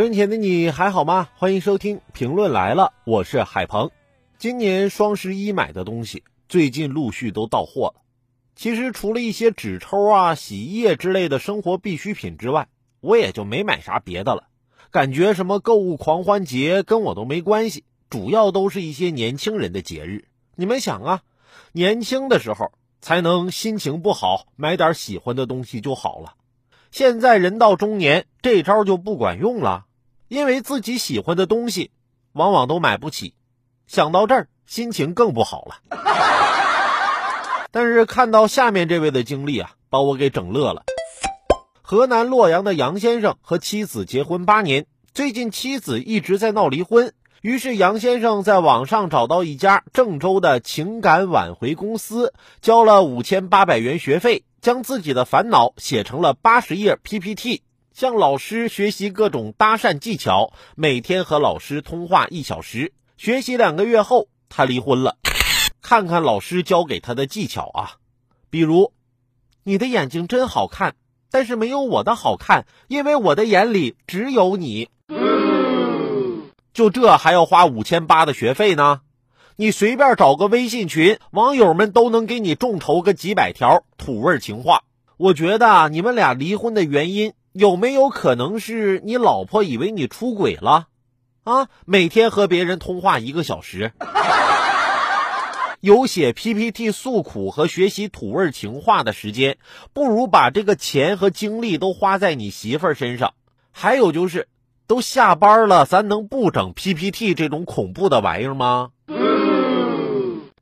收音前的你还好吗？欢迎收听评论来了，我是海鹏。今年双十一买的东西，最近陆续都到货了。其实除了一些纸抽啊、洗衣液之类的生活必需品之外，我也就没买啥别的了。感觉什么购物狂欢节跟我都没关系，主要都是一些年轻人的节日。你们想啊，年轻的时候才能心情不好，买点喜欢的东西就好了。现在人到中年，这招就不管用了，因为自己喜欢的东西，往往都买不起。想到这儿，心情更不好了。但是看到下面这位的经历啊，把我给整乐了。河南洛阳的杨先生和妻子结婚八年，最近妻子一直在闹离婚，于是杨先生在网上找到一家郑州的情感挽回公司，交了五千八百元学费。将自己的烦恼写成了八十页 PPT，向老师学习各种搭讪技巧，每天和老师通话一小时。学习两个月后，他离婚了。看看老师教给他的技巧啊，比如，你的眼睛真好看，但是没有我的好看，因为我的眼里只有你。就这还要花五千八的学费呢？你随便找个微信群，网友们都能给你众筹个几百条土味情话。我觉得你们俩离婚的原因有没有可能是你老婆以为你出轨了？啊，每天和别人通话一个小时，有写 PPT 诉苦和学习土味情话的时间，不如把这个钱和精力都花在你媳妇儿身上。还有就是，都下班了，咱能不整 PPT 这种恐怖的玩意儿吗？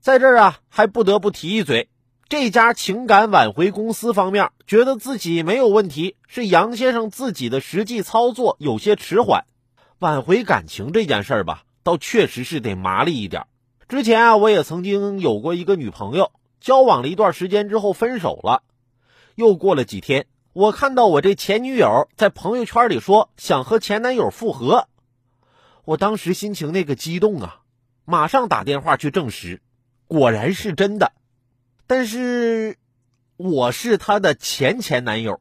在这儿啊，还不得不提一嘴，这家情感挽回公司方面觉得自己没有问题，是杨先生自己的实际操作有些迟缓。挽回感情这件事儿吧，倒确实是得麻利一点。之前啊，我也曾经有过一个女朋友，交往了一段时间之后分手了。又过了几天，我看到我这前女友在朋友圈里说想和前男友复合，我当时心情那个激动啊，马上打电话去证实。果然是真的，但是我是她的前前男友。